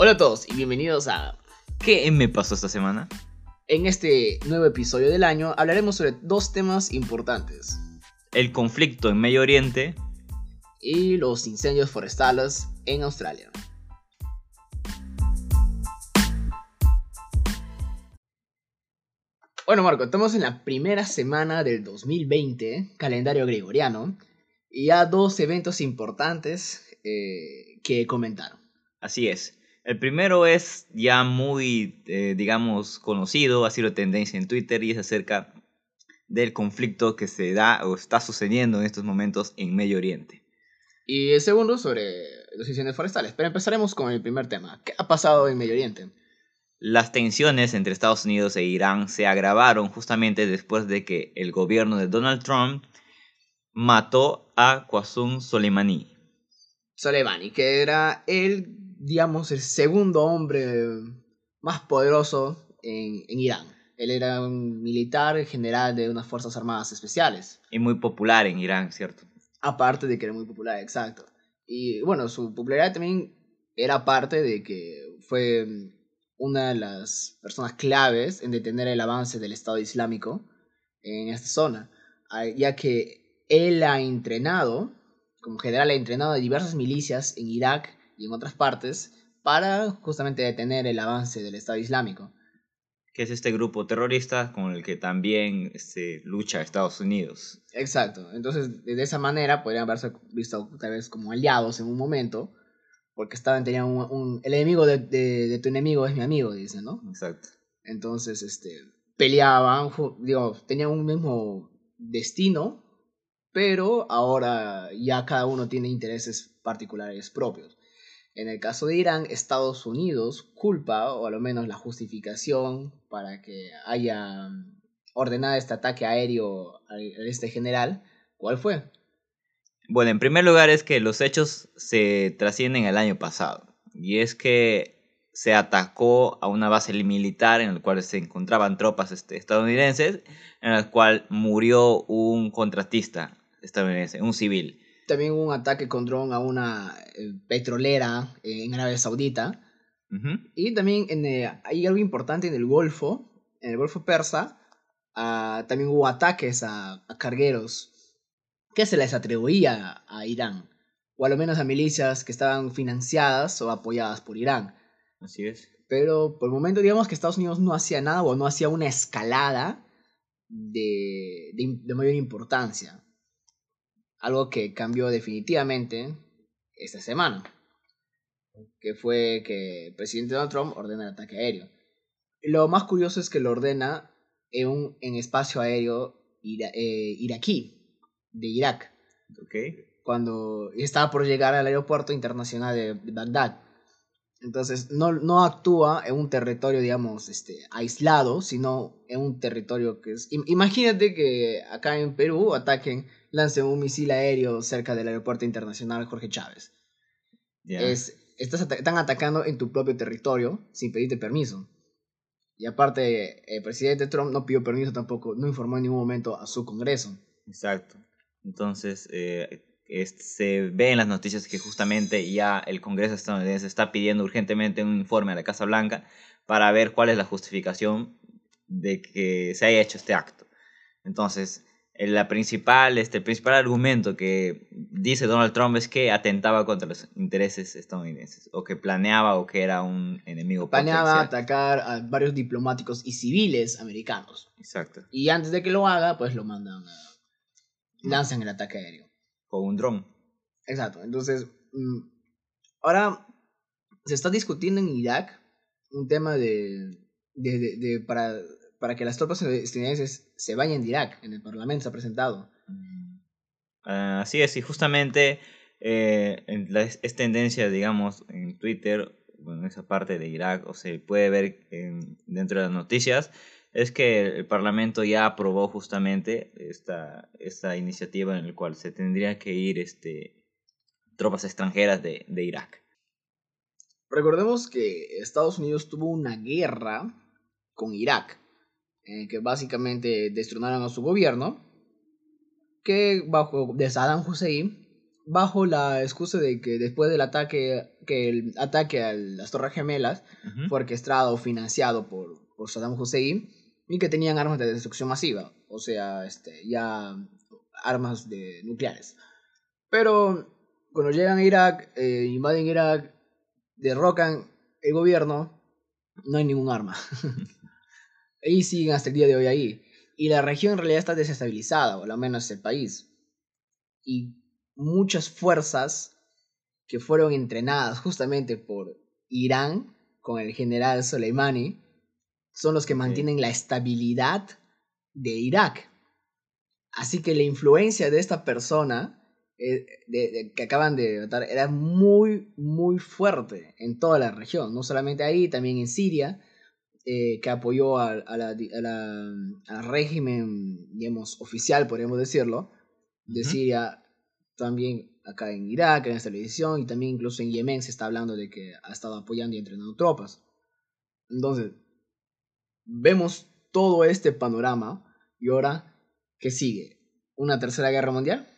Hola a todos y bienvenidos a... ¿Qué me pasó esta semana? En este nuevo episodio del año hablaremos sobre dos temas importantes. El conflicto en Medio Oriente y los incendios forestales en Australia. Bueno, Marco, estamos en la primera semana del 2020, calendario gregoriano, y ya dos eventos importantes eh, que comentaron. Así es. El primero es ya muy, eh, digamos, conocido, ha sido tendencia en Twitter y es acerca del conflicto que se da o está sucediendo en estos momentos en Medio Oriente. Y el segundo sobre los incendios forestales. Pero empezaremos con el primer tema. ¿Qué ha pasado en Medio Oriente? Las tensiones entre Estados Unidos e Irán se agravaron justamente después de que el gobierno de Donald Trump mató a Qasem Soleimani. Soleimani, que era el, digamos, el segundo hombre más poderoso en, en Irán. Él era un militar general de unas Fuerzas Armadas Especiales. Y muy popular en Irán, ¿cierto? Aparte de que era muy popular, exacto. Y bueno, su popularidad también era parte de que fue una de las personas claves en detener el avance del Estado Islámico en esta zona, ya que él ha entrenado, como general ha entrenado a diversas milicias en Irak y en otras partes para justamente detener el avance del Estado Islámico. Que es este grupo terrorista con el que también este, lucha Estados Unidos. Exacto, entonces de esa manera podrían haberse visto tal vez como aliados en un momento, porque estaban, tenían un, el enemigo de, de, tu enemigo es mi amigo, dicen, ¿no? Exacto. Entonces, este, peleaban, digo, tenían un mismo destino, pero ahora ya cada uno tiene intereses particulares propios. En el caso de Irán, Estados Unidos culpa, o al menos la justificación para que haya ordenado este ataque aéreo a este general, ¿cuál fue? Bueno, en primer lugar es que los hechos se trascienden el año pasado. Y es que se atacó a una base militar en la cual se encontraban tropas este, estadounidenses, en la cual murió un contratista estadounidense, un civil. También hubo un ataque con dron a una eh, petrolera en Arabia Saudita. Y también en, eh, hay algo importante en el Golfo, en el Golfo Persa, ah, también hubo ataques a, a cargueros que se les atribuía a Irán, o a lo menos a milicias que estaban financiadas o apoyadas por Irán. Así es. Pero por el momento digamos que Estados Unidos no hacía nada o no hacía una escalada de, de, mayor importancia. Algo que cambió definitivamente esta semana. Que fue que el presidente Donald Trump ordena el ataque aéreo. Lo más curioso es que lo ordena en un en espacio aéreo eh, iraquí de Irak. Okay. Cuando estaba por llegar al aeropuerto internacional de, Bagdad. Entonces, no, no actúa en un territorio, digamos, este, aislado, sino en un territorio que es... Imagínate que acá en Perú ataquen, lancen un misil aéreo cerca del aeropuerto internacional Jorge Chávez. Es, estás están atacando en tu propio territorio sin pedirte permiso. Y aparte, el presidente Trump no pidió permiso tampoco, no informó en ningún momento a su Congreso. Exacto. Entonces, eh, se ve en las noticias que justamente ya el Congreso estadounidense está pidiendo urgentemente un informe a la Casa Blanca para ver cuál es la justificación de que se haya hecho este acto. Entonces, la principal, este, el principal argumento que dice Donald Trump es que atentaba contra los intereses estadounidenses, o que planeaba o que era un enemigo Planeaba atacar a varios diplomáticos y civiles americanos. Exacto. Y antes de que lo haga, pues lo mandan a lanzan el ataque aéreo. Con un dron. Exacto. Entonces, mm, ahora se está discutiendo en Irak un tema de, de, de, para, para que las tropas estadounidenses se vayan de Irak. En el Parlamento se ha presentado. Mm. así es, y justamente eh, es tendencia, digamos, en Twitter, bueno, esa parte de Irak, o se puede ver dentro de las noticias, es que el Parlamento ya aprobó justamente esta, esta iniciativa en la cual se tendría que ir este, tropas extranjeras de, de Irak. Recordemos que Estados Unidos tuvo una guerra con Irak, en que básicamente destronaron a su gobierno, que bajo de Saddam Hussein bajo la excusa de que después del ataque, que el ataque a las Torres Gemelas fue orquestado o financiado por, por Saddam Hussein y que tenían armas de destrucción masiva, o sea, este, ya armas de nucleares. Pero cuando llegan a Irak, eh, invaden Irak, derrocan el gobierno, no hay ningún arma. y siguen hasta el día de hoy ahí. Y la región en realidad está desestabilizada, o al menos el país. Y muchas fuerzas que fueron entrenadas justamente por Irán con el general Soleimani son los que mantienen la estabilidad de Irak. Así que la influencia de esta persona eh, de- de- que acaban de matar era muy, muy fuerte en toda la región. No solamente ahí, también en Siria, eh, que apoyó a, a la, a la- al régimen, digamos, oficial, podríamos decirlo, de. Siria, también acá en Irak, en esta televisión, y también incluso en Yemen se está hablando de que ha estado apoyando y entrenando tropas. Entonces, vemos todo este panorama, y ahora, ¿qué sigue? ¿Una tercera guerra mundial?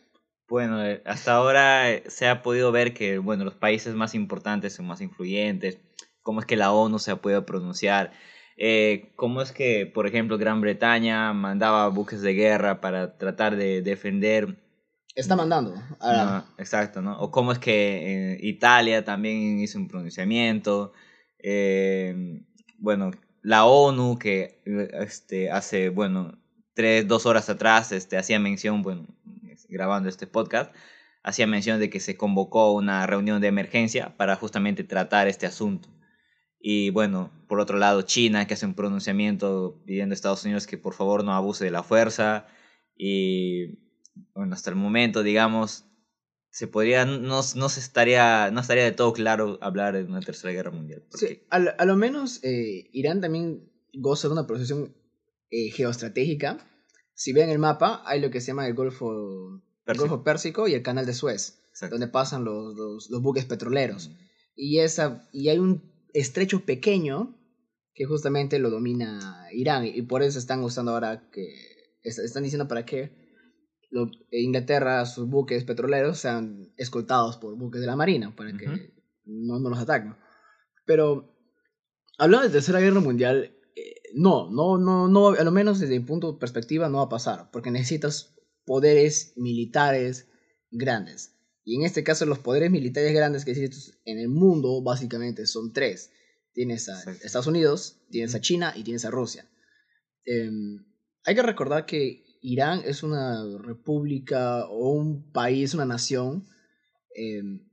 Bueno, eh, hasta ahora eh, se ha podido ver que, bueno, los países más importantes son más influyentes, cómo es que la ONU se ha podido pronunciar, eh, cómo es que, por ejemplo, Gran Bretaña mandaba buques de guerra para tratar de defender Está mandando. Ahora, No, exacto, ¿no? O cómo es que eh, Italia también hizo un pronunciamiento. eh, bueno, la ONU que eh, este, hace, bueno, tres, dos horas atrás este, hacía mención, bueno, grabando este podcast, hacía mención de que se convocó una reunión de emergencia para justamente tratar este asunto. Y bueno, por otro lado, China que hace un pronunciamiento pidiendo a Estados Unidos que por favor no abuse de la fuerza. Y bueno, hasta el momento, digamos, se podría, no, no se estaría, no estaría de todo claro hablar de una tercera guerra mundial. sí, a, lo- a lo menos eh, Irán también goza de una posición eh, geoestratégica. Si ven el mapa, hay lo que se llama el Golfo, el. Golfo Pérsico y el Canal de Suez, Exacto. donde pasan los, los, los buques petroleros. Y, esa, y hay un estrecho pequeño que justamente lo domina Irán. Y por eso están usando ahora que. est- Están diciendo para que lo- Inglaterra, sus buques petroleros, sean escoltados por buques de la Marina, para que Ujú. no, no los ataquen. Pero, hablando de Tercera Guerra Mundial, eh, no, no, no, no, a lo menos desde mi punto de perspectiva no va a pasar, porque necesitas poderes militares grandes. Y en este caso los poderes militares grandes que existen en el mundo básicamente son tres. Tienes a. Estados Unidos, tienes a. China y tienes a Rusia. Em, hay que recordar que Irán es una república o un país, una nación em,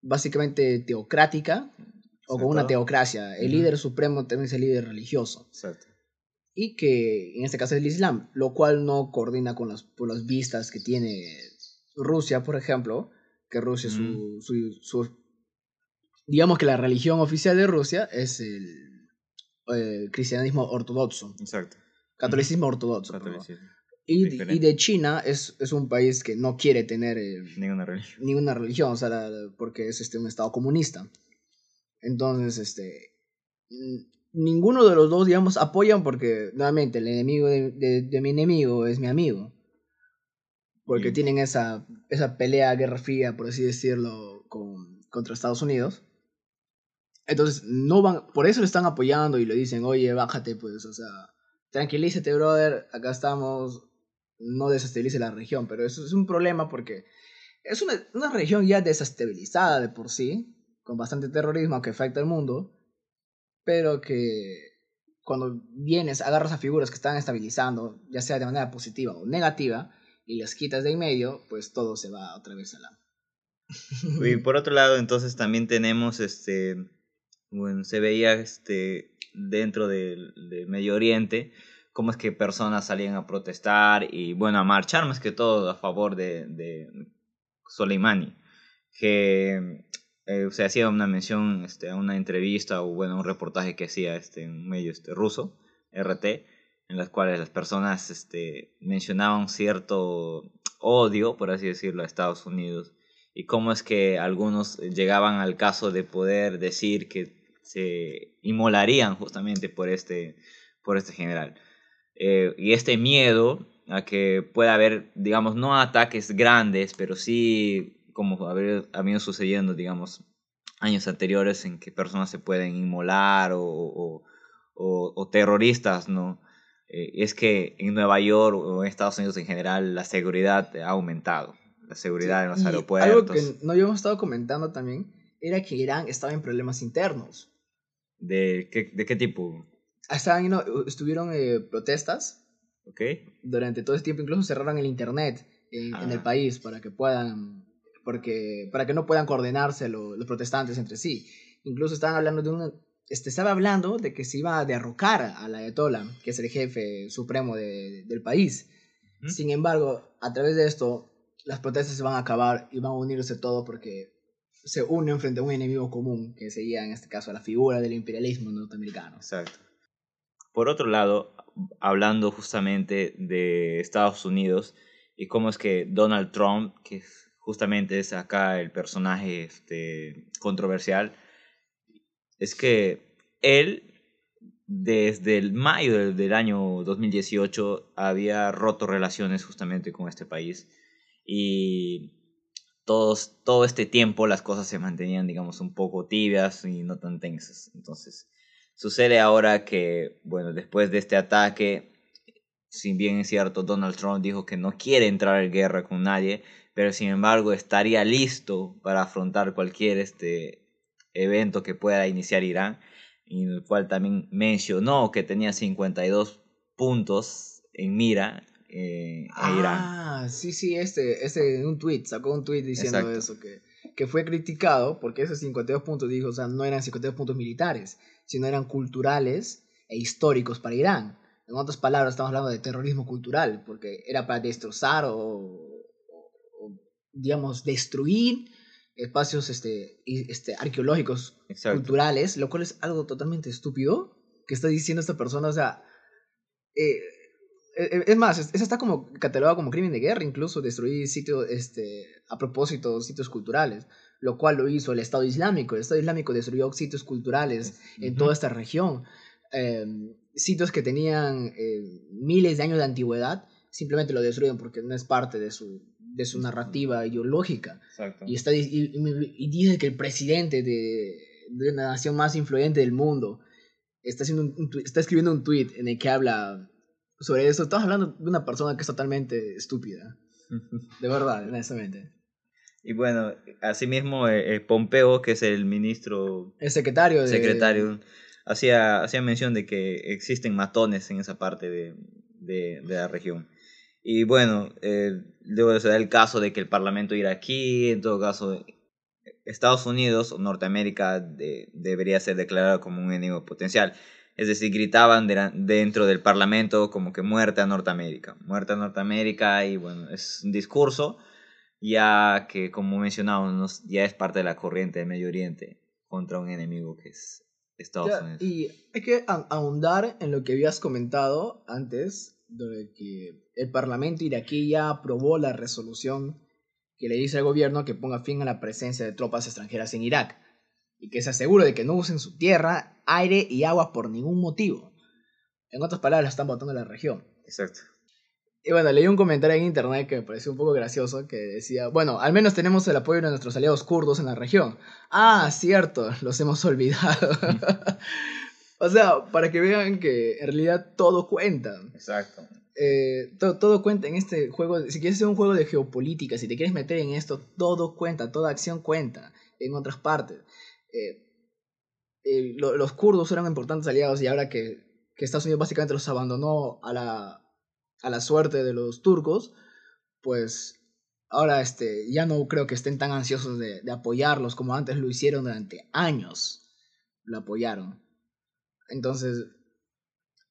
básicamente teocrática o con una teocracia. El líder supremo también es el líder religioso Exacto. y que en este caso es el Islam, lo cual no coordina con las, por las vistas que tiene Rusia, por ejemplo, que Rusia, su, su, su- digamos que la religión oficial de Rusia es el, el cristianismo ortodoxo, Exacto. catolicismo ortodoxo. Catolicismo. Y, y de China es, es un país que no quiere tener eh, Ninguna religión. ninguna religión, o sea, la- la- porque es este, un estado comunista. Entonces, este, ninguno de los dos, digamos, apoyan porque, nuevamente, el enemigo de, de- de mi enemigo es mi amigo. Porque tienen esa, esa pelea, guerra fría, por así decirlo, con, contra Estados Unidos. Entonces, no van, por eso lo están apoyando y le dicen, oye, bájate, pues, o sea, tranquilízate, brother, acá estamos, no desestabilice la región, pero eso es un problema porque es una, región ya desestabilizada de por sí, con bastante terrorismo que afecta al mundo, pero que cuando vienes, agarras a figuras que están estabilizando, ya sea de manera positiva o negativa, y las quitas de en medio, pues todo se va otra vez a la... Y por otro lado, entonces también tenemos, este, bueno, se veía este, dentro del Medio Oriente, cómo es que personas salían a protestar y, bueno, a marchar más que todo a favor de, de Soleimani, que eh, se hacía una mención este, a una entrevista o, bueno, un reportaje que hacía este, un medio este, ruso, RT, en las cuales las personas este, mencionaban cierto odio, por así decirlo, a Estados Unidos y cómo es que algunos llegaban al caso de poder decir que se inmolarían justamente por este, por este general. Eh, y este miedo a que pueda haber, digamos, no ataques grandes, pero sí como haber, ha venido sucediendo, digamos, años anteriores en que personas se pueden inmolar o, o, o, terroristas, ¿no? Eh, es que en Nueva York o en Estados Unidos en general la seguridad ha aumentado, la seguridad en los aeropuertos. Algo que no habíamos estado comentando también era que Irán estaba en problemas internos. ¿De qué, de qué tipo? Estaban, estuvieron eh, protestas okay. durante todo ese tiempo, incluso cerraron el internet en, en el ah. país para que puedan porque para que no puedan coordinarse los protestantes entre sí. Incluso estaban hablando de un este, estaba hablando de que se iba a derrocar a la Ayatollah, que es el jefe supremo de, del país. Sin embargo, a través de esto, las protestas se van a acabar y van a unirse todo porque se unen frente a un enemigo común, que sería en este caso la figura del imperialismo norteamericano. Exacto. Por otro lado, hablando justamente de Estados Unidos y cómo es que Donald Trump, que justamente es acá el personaje este, controversial, es que él desde el mayo del, año 2018 había roto relaciones justamente con este país y todos, todo este tiempo las cosas se mantenían, digamos, un poco tibias y no tan tensas. Entonces, sucede ahora que, bueno, después de este ataque, si bien es cierto, Donald Trump dijo que no quiere entrar en guerra con nadie, pero sin embargo estaría listo para afrontar cualquier este evento que pueda iniciar Irán, en el cual también mencionó que tenía 52 puntos en mira eh, ah, Irán. Ah, sí, sí, este, este, un tweet, sacó un tweet diciendo eso, que, que fue criticado porque esos 52 puntos, dijo, o sea, no eran 52 puntos militares, sino eran culturales e históricos para Irán. En otras palabras, estamos hablando de terrorismo cultural, porque era para destrozar o digamos, destruir espacios este, este, arqueológicos, culturales, lo cual es algo totalmente estúpido que está diciendo esta persona. O sea, eh, es más, eso está como catalogado como crimen de guerra, incluso destruir sitios, este, a propósito, sitios culturales, lo cual lo hizo el Estado Islámico. El Estado Islámico destruyó sitios culturales en toda esta región, em, sitios que tenían eh, miles de años de antigüedad, simplemente lo destruyen porque no es parte de su, de su narrativa ideológica. Y, está, y, dice que el presidente de, de, la nación más influyente del mundo está, haciendo está escribiendo un tweet en el que habla sobre eso. Estamos hablando de una persona que es totalmente estúpida. De verdad, honestamente. Y bueno, asimismo, eh, eh, Pompeo, que es el ministro. El secretario. Secretario. Hacía, hacía mención de que existen matones en esa parte de, de, de la región. Y bueno, eh, luego se da el caso de que el Parlamento iraquí, en todo caso, Estados Unidos o Norteamérica debería ser declarado como un enemigo potencial. Es decir, gritaban dentro del Parlamento como que muerte a Norteamérica, muerte a Norteamérica y bueno, es un discurso ya que como mencionábamos ya es parte de la corriente del Medio Oriente contra un enemigo que es Estados Unidos. Y hay que ahondar en lo que habías comentado antes de que el Parlamento iraquí ya aprobó la resolución que le dice al gobierno que ponga fin a la presencia de tropas extranjeras en Irak y que se asegure de que no usen su tierra, aire y agua por ningún motivo. En otras palabras, están votando la región. Exacto. Y bueno, leí un comentario en internet que me pareció un poco gracioso que decía, bueno, al menos tenemos el apoyo de nuestros aliados kurdos en la región. Ah, cierto, los hemos olvidado. O sea, para que vean que en realidad todo cuenta. Exacto. Eh, todo, cuenta en este juego. Si quieres hacer un juego de geopolítica, si te quieres meter en esto, todo cuenta, toda acción cuenta en otras partes. Eh, eh, los kurdos eran importantes aliados y ahora que, que, Estados Unidos básicamente los abandonó a la, a la suerte de los turcos, pues ahora este, ya no creo que estén tan ansiosos de, de apoyarlos como antes lo hicieron durante años. Lo apoyaron. Entonces,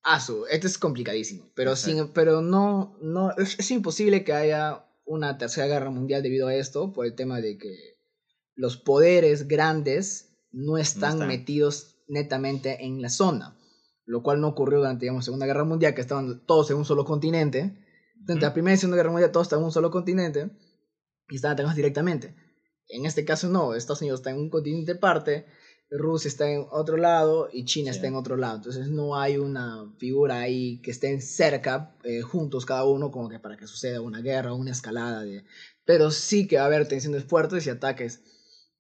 asu, esto es complicadísimo, pero, sin, pero no, no es, imposible que haya una tercera guerra mundial debido a esto, por el tema de que los poderes grandes no están, metidos netamente en la zona, lo cual no ocurrió durante, la Segunda Guerra Mundial, que estaban todos en un solo continente. Durante la Primera y Segunda Guerra Mundial todos estaban en un solo continente y estaban atacados directamente. En este caso no, Estados Unidos está en un continente aparte Rusia está en otro lado y China Sí. está en otro lado. Entonces no hay una figura ahí que estén cerca, eh, juntos cada uno, como que para que suceda una guerra o una escalada. De... Pero sí que va a haber tensiones fuertes y ataques.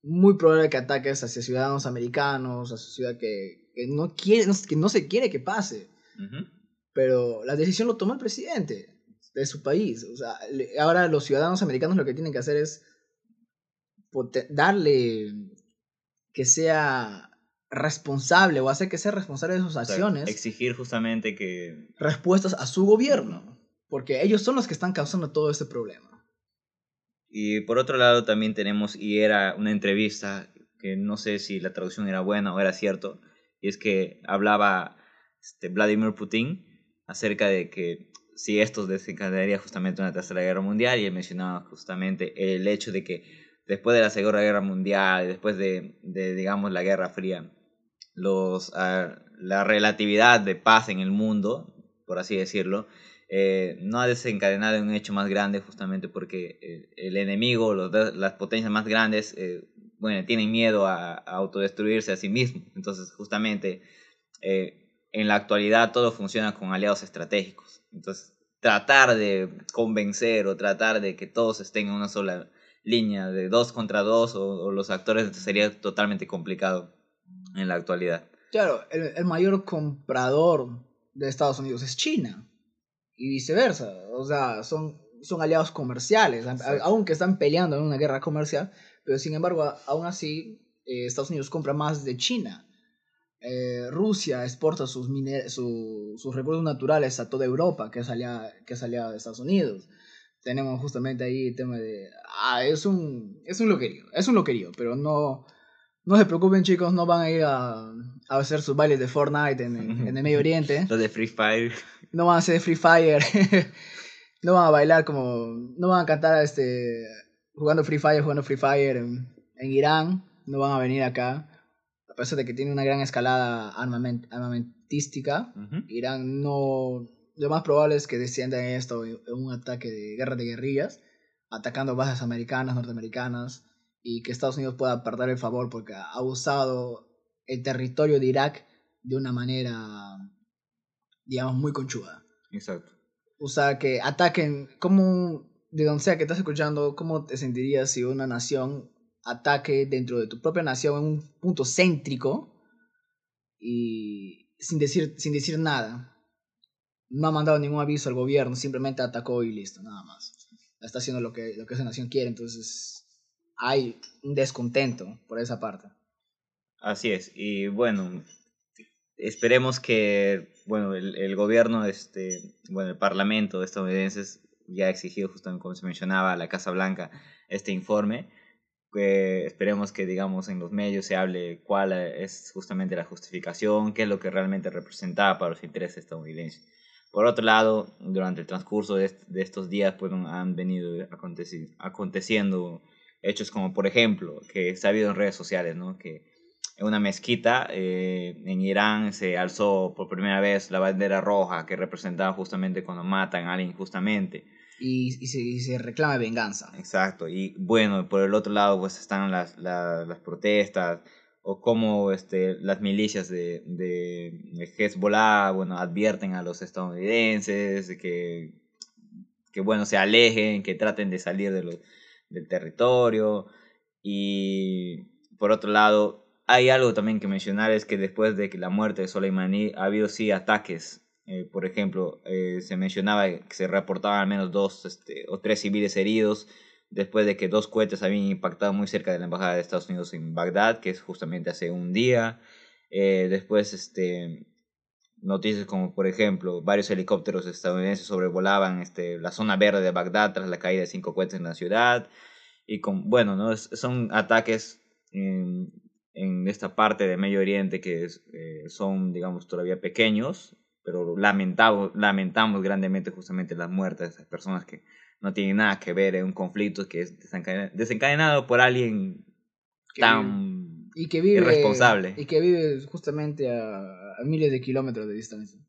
Muy probable que ataques hacia ciudadanos americanos, hacia ciudad que, que no quiere, que no se quiere que pase. Pero la decisión lo toma el presidente de su país. O sea, ahora los ciudadanos americanos lo que tienen que hacer es darle que sea responsable o hacer que sea responsable de sus O sea, acciones, exigir justamente que respuestas a su gobierno. Porque ellos son los que están causando todo este problema. Y por otro lado también tenemos, y era una entrevista que no sé si la traducción era buena o era cierto, y es que hablaba este, Vladimir Putin acerca de que si esto desencadenaría justamente una tercera guerra mundial, y mencionaba justamente el hecho de que después de la segunda guerra mundial, después de, de digamos, la guerra fría, los, ah, la relatividad de paz en el mundo, por así decirlo, eh, no ha desencadenado un hecho más grande justamente porque eh, el enemigo, los las potencias más grandes, eh, bueno, tienen miedo a, a autodestruirse a sí mismos. Entonces, justamente, eh, en la actualidad todo funciona con aliados estratégicos. Entonces, tratar de convencer o tratar de que todos estén en una sola línea de dos contra dos o, los actores sería totalmente complicado en la actualidad. Claro, el mayor comprador de Estados Unidos es China. Y viceversa. O sea, son, son aliados comerciales. a-. Aunque están peleando en una guerra comercial. Pero sin embargo, a- aún así, eh, Estados Unidos compra más de China. Eh, Rusia exporta sus, su- sus recursos naturales a toda Europa, que es, aliada, que es aliada de Estados Unidos. Tenemos justamente ahí el tema de... Ah, es un, es un loquerío, es un loquerío, pero no, no se preocupen chicos, no van a ir a, a hacer sus bailes de Fortnite en, el- en el Medio Oriente, Lo de Free Fire. no van a hacer Free Fire, no van a bailar como, no van a cantar este, jugando Free Fire, jugando Free Fire en, en Irán, no van a venir acá, a pesar de que tiene una gran escalada armament- armamentística. Irán no. Lo más probable es que descienda en esto en un ataque de guerra de guerrillas, atacando bases americanas, norteamericanas, y que Estados Unidos pueda perder el favor porque ha usado el territorio de Irak de una manera, digamos, muy conchuda. Exacto. O sea, que ataquen, como de donde sea que estás escuchando, ¿cómo te sentirías si una nación ataque dentro de tu propia nación en un punto céntrico y sin decir, sin decir nada? No ha mandado ningún aviso al gobierno, simplemente atacó y listo, nada más. Está haciendo lo que, lo que esa nación quiere, entonces hay un descontento por esa parte. Así es. Y bueno, esperemos que bueno, el, el gobierno, este, bueno, el parlamento estadounidense ya ha exigido, justamente como se mencionaba, a la Casa Blanca este informe. Esperemos que, digamos, en los medios se hable cuál es justamente la justificación, qué es lo que realmente representaba para los intereses estadounidenses. Por otro lado, durante el transcurso de, est- de estos días pues, han venido aconteci- aconteciendo hechos como, por ejemplo, que se ha habido en redes sociales, ¿no? que en una mezquita eh, en Irán se alzó por primera vez la bandera roja que representaba justamente cuando matan a alguien injustamente. Y, y se, y se reclama venganza. Exacto, y bueno, por el otro lado pues están las, la- las protestas o cómo este, las milicias de, de, Hezbollah, bueno, advierten a los estadounidenses de que, que, bueno, se alejen, que traten de salir de los- del territorio. Y por otro lado, hay algo también que mencionar, es que después de la muerte de Soleimani ha habido sí ataques. Eh, por ejemplo, eh, se mencionaba que se reportaban al menos dos este, o tres civiles heridos después de que dos cohetes habían impactado muy cerca de la embajada de Estados Unidos en Bagdad, que es justamente hace un día. Eh, después, este, noticias como, por ejemplo, varios helicópteros estadounidenses sobrevolaban este, la zona verde de Bagdad tras la caída de cinco cohetes en la ciudad. Y con, bueno, ¿no? Es- son ataques en, en esta parte de Medio Oriente que es, eh, son, digamos, todavía pequeños, pero lamentamos, lamentamos grandemente justamente las muertes de esas personas que no tienen nada que ver en un conflicto que es desencadena- desencadenado por alguien Que tan y que vive irresponsable. y que vive justamente a miles de kilómetros de distancia.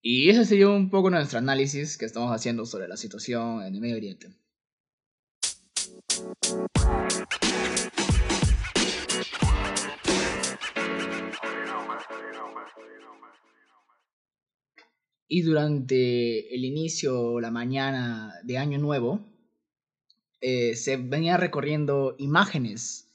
Y ese sería un poco nuestro análisis que estamos haciendo sobre la situación en el Medio Oriente. Y durante el inicio, la mañana de Año Nuevo, eh, se venían recorriendo imágenes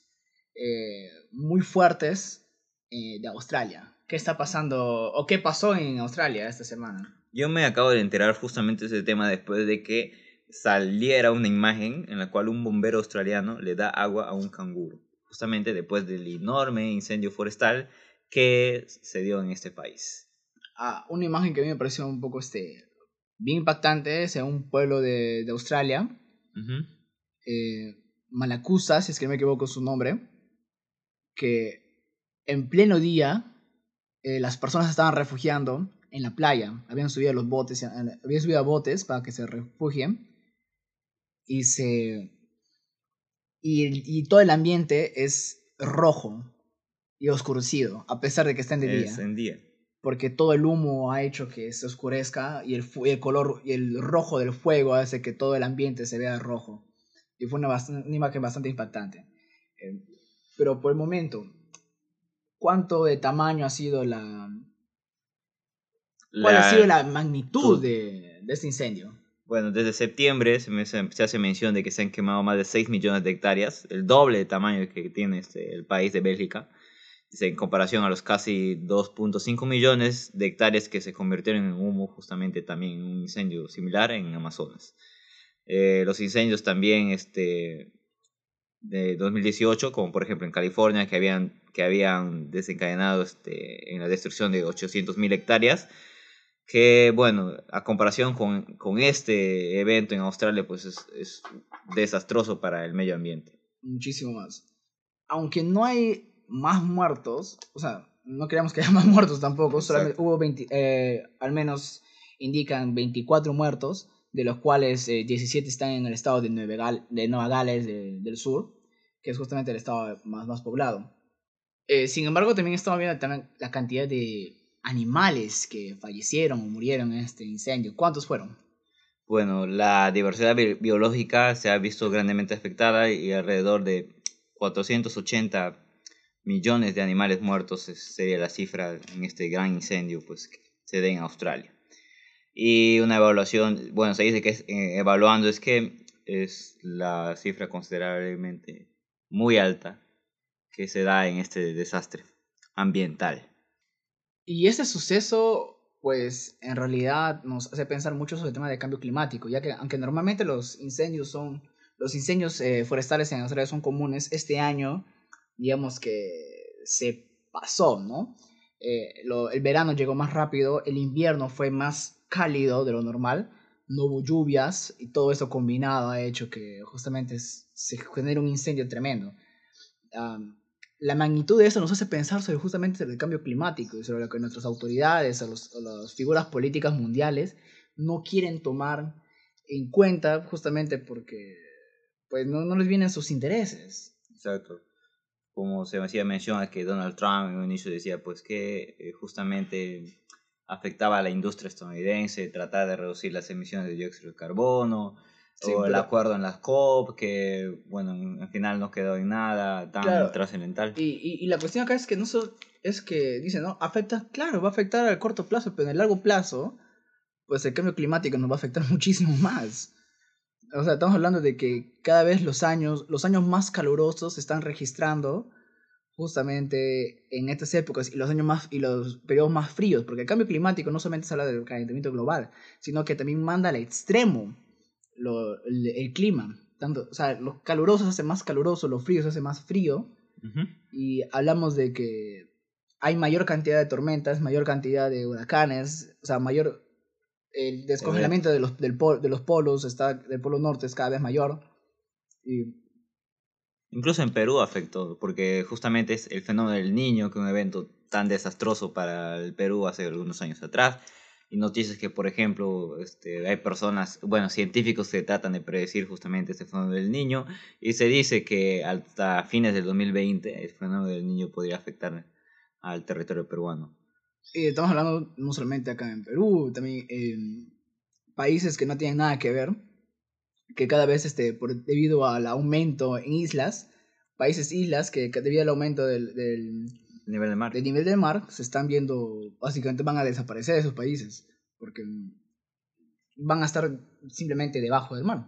eh, muy fuertes eh, de Australia, ¿Qué está pasando o qué pasó en Australia esta semana? Yo me acabo de enterar justamente de ese tema después de que saliera una imagen en la cual un bombero australiano le da agua a un canguro, justamente después del enorme incendio forestal que se dio en este país. Ah, una imagen que a mí me pareció un poco este, bien impactante es en un pueblo de, de Australia, eh, Malacusa, si es que no me equivoco su nombre, que en pleno día eh, las personas estaban refugiando en la playa, habían subido los botes, habían subido a botes para que se refugien y se y, y todo el ambiente es rojo y oscurecido, a pesar de que está en de día. en día. Porque todo el humo ha hecho que se oscurezca y el, el color y el rojo del fuego hace que todo el ambiente se vea rojo. Y fue una, una imagen bastante impactante. Eh, pero por el momento, ¿cuánto de tamaño ha sido la... ¿Cuál ha sido la magnitud de, de este incendio? Bueno, desde septiembre se, se, hace mención de que se han quemado más de 6 millones de hectáreas, el doble de tamaño que tiene este, el país de Bélgica, en comparación a los casi 2.5 millones de hectáreas que se convirtieron en humo justamente también en un incendio similar en Amazonas. Eh, los incendios también este, de 2018, como por ejemplo en California, que habían, que habían desencadenado este, en la destrucción de 800.000 hectáreas, que bueno, a comparación con, con, este evento en Australia, pues es, es, desastroso para el medio ambiente. Muchísimo más. Aunque no hay más muertos, o sea, no queríamos que haya más muertos tampoco, solamente hubo 20, eh, al menos indican 24 muertos, de los cuales 17 eh, están en el estado de Nueva, Gales del Sur, que es justamente el estado más, más poblado. Eh, sin embargo, también estamos viendo la cantidad de animales que fallecieron o murieron en este incendio. ¿Cuántos fueron? Bueno, la diversidad biológica se ha visto grandemente afectada y alrededor de 480 millones de animales muertos sería la cifra en este gran incendio pues, que se da en Australia. Y una evaluación, bueno, se dice que es, eh, evaluando es que es la cifra considerablemente muy alta que se da en este desastre ambiental. Y este suceso, pues en realidad nos hace pensar mucho sobre el tema del cambio climático, ya que aunque normalmente los incendios son, los incendios eh, forestales en Australia son comunes, este año, digamos que se pasó, ¿no? Eh, el verano llegó más rápido, el invierno fue más cálido de lo normal, no hubo lluvias y todo eso combinado ha hecho que justamente se genere un incendio tremendo la magnitud de eso nos hace pensar sobre justamente el cambio climático y sobre lo que nuestras autoridades o, las figuras políticas mundiales no quieren tomar en cuenta justamente porque pues no, no les vienen sus intereses. Exacto. Como se hacía mención a que Donald Trump en un inicio decía pues que eh, justamente afectaba a la industria estadounidense tratar de reducir las emisiones de dióxido de carbono, o el acuerdo en las COP, que bueno, al final no quedó en nada tan trascendental. Y, y, la cuestión acá es que no es que dice, ¿no? Afecta, claro, va a afectar al corto plazo, pero en el largo plazo, pues el cambio climático nos va a afectar muchísimo más. O sea, estamos hablando de que cada vez los años, los años más calurosos se están registrando justamente en estas épocas y los años más y los periodos más fríos, porque el cambio climático no solamente se habla del calentamiento global, sino que también manda al extremo lo, el, clima. Tanto, o sea, los calurosos hace más caluroso, los fríos hace más frío. Y hablamos de que hay mayor cantidad de tormentas, mayor cantidad de huracanes, o sea, mayor. El descongelamiento de los, del de los polos, está, del polo norte es cada vez mayor. Y Incluso en Perú afectó, porque justamente es el fenómeno del niño, que es un evento tan desastroso para el Perú hace algunos años atrás, y noticias que, por ejemplo, este, hay personas, bueno, científicos que tratan de predecir justamente este fenómeno del niño y se dice que hasta fines del 2020 el fenómeno del niño podría afectar al territorio peruano. Estamos hablando no solamente acá en Perú, también en países que no tienen nada que ver, que cada vez este, por, debido al aumento en islas, países islas que, debido al aumento del, del nivel del mar. Del nivel del mar se están viendo, básicamente van a desaparecer esos países. porque van a estar simplemente debajo del mar.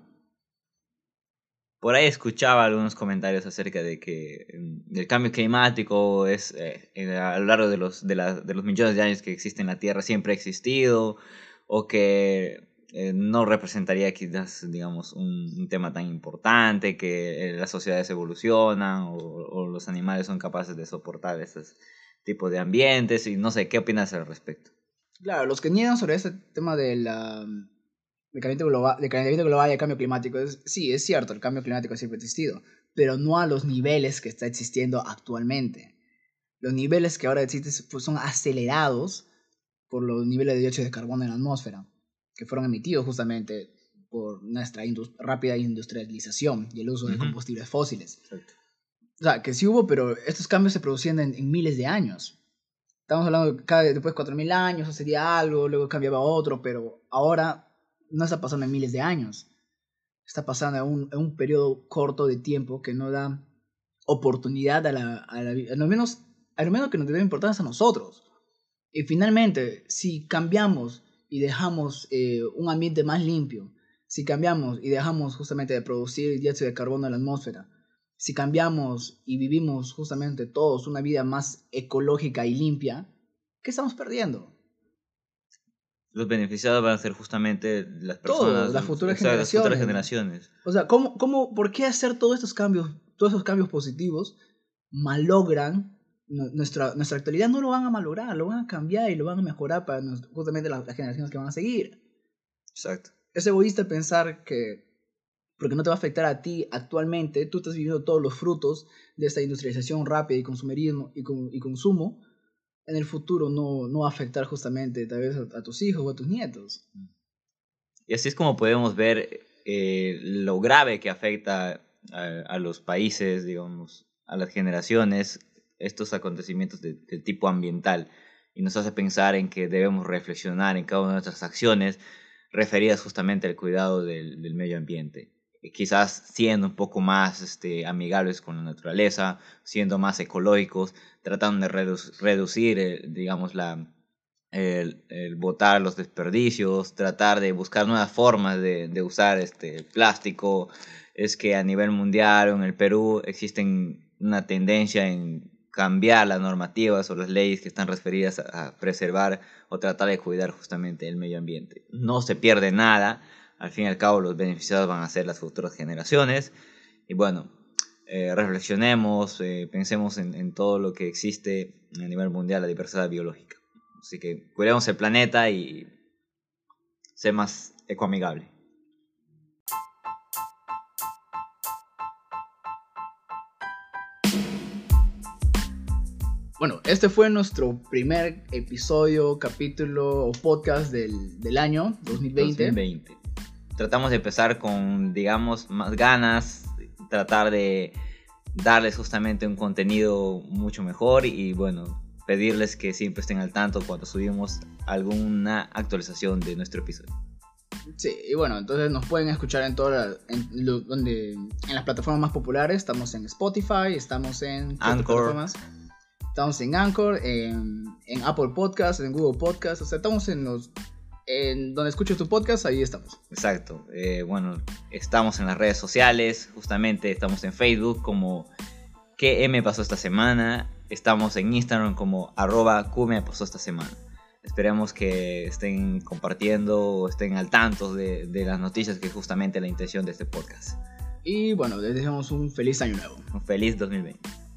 Por ahí escuchaba algunos comentarios acerca de que mm, el cambio climático es eh, a lo largo de los, de, de los millones de años que existe en la Tierra siempre ha existido o que eh, no representaría quizás, digamos, un, tema tan importante, que eh, las sociedades evolucionan o, los animales son capaces de soportar esos tipos de ambientes y no sé, ¿qué opinas al respecto? Claro, los que niegan sobre este tema de la, de calentamiento global, de calentamiento y el cambio climático, sí, es cierto, el cambio climático siempre ha existido, pero no a los niveles que está existiendo actualmente. Los niveles que ahora existen pues, son acelerados por los niveles de dióxido de carbono en la atmósfera que fueron emitidos justamente por nuestra rápida industrialización y el uso de combustibles fósiles. O sea, que sí hubo, pero estos cambios se producían en, miles de años. Estamos hablando de cada, después de 4.000 años, sucedía algo, luego cambiaba otro, pero ahora no está pasando en miles de años. Está pasando en un, en un periodo corto de tiempo que no da oportunidad a la, a, la, a lo menos a lo menos que nos debe importar a nosotros. Y finalmente, si cambiamos y dejamos eh, un ambiente más limpio, si cambiamos y dejamos justamente de producir dióxido de carbono en la atmósfera, si cambiamos y vivimos justamente todos una vida más ecológica y limpia, ¿qué estamos perdiendo? Los beneficiados van a ser justamente las personas, las futuras, generaciones. generaciones. O sea, ¿cómo, cómo, ¿por qué hacer todos estos cambios, todos esos cambios positivos malogran nuestra, nuestra actualidad no lo van a malograr, lo van a cambiar y lo van a mejorar para justamente las, generaciones que van a seguir. Exacto. Es egoísta pensar que porque no te va a afectar a ti actualmente, tú estás viviendo todos los frutos de esta industrialización rápida y consumerismo y, y consumo, en el futuro no, no va a afectar justamente tal vez a, tus hijos o a tus nietos. Y así es como podemos ver eh, lo grave que afecta a, a, los países, digamos, a las generaciones estos acontecimientos de, tipo ambiental y nos hace pensar en que debemos reflexionar en cada una de nuestras acciones referidas justamente al cuidado del, del medio ambiente. Quizás siendo un poco más este, amigables con la naturaleza, siendo más ecológicos, tratando de reducir, eh, digamos, la, el, el, botar los desperdicios, tratar de buscar nuevas formas de, de usar este plástico. Es que a nivel mundial o en el Perú existen una tendencia en cambiar las normativas o las leyes que están referidas a, preservar o tratar de cuidar justamente el medio ambiente. No se pierde nada, al fin y al cabo los beneficiados van a ser las futuras generaciones y bueno, eh, reflexionemos, eh, pensemos en, en, todo lo que existe a nivel mundial, la diversidad biológica. Así que cuidemos el planeta y sé más ecoamigable. Bueno, este fue nuestro primer episodio, capítulo o podcast del, del año 2020. 2020. Tratamos de empezar con, digamos, más ganas, tratar de darles justamente un contenido mucho mejor y bueno, pedirles que siempre estén al tanto cuando subimos alguna actualización de nuestro episodio. Sí, y bueno, entonces nos pueden escuchar en todas en, donde, en las plataformas más populares. Estamos en Spotify, estamos en Anchor. Estamos en Anchor, en, Apple Podcast, en Google Podcast. O sea, estamos en los. En donde escuches tu podcast, ahí estamos. Exacto. Eh, bueno, estamos en las redes sociales, justamente estamos en Facebook como ¿Qué me pasó esta semana? Estamos en Instagram como arroba Q me pasó esta semana. Esperemos que estén compartiendo o estén al tanto de, de las noticias que es justamente la intención de este podcast. Y bueno, les deseamos un feliz año nuevo. Un feliz 2020.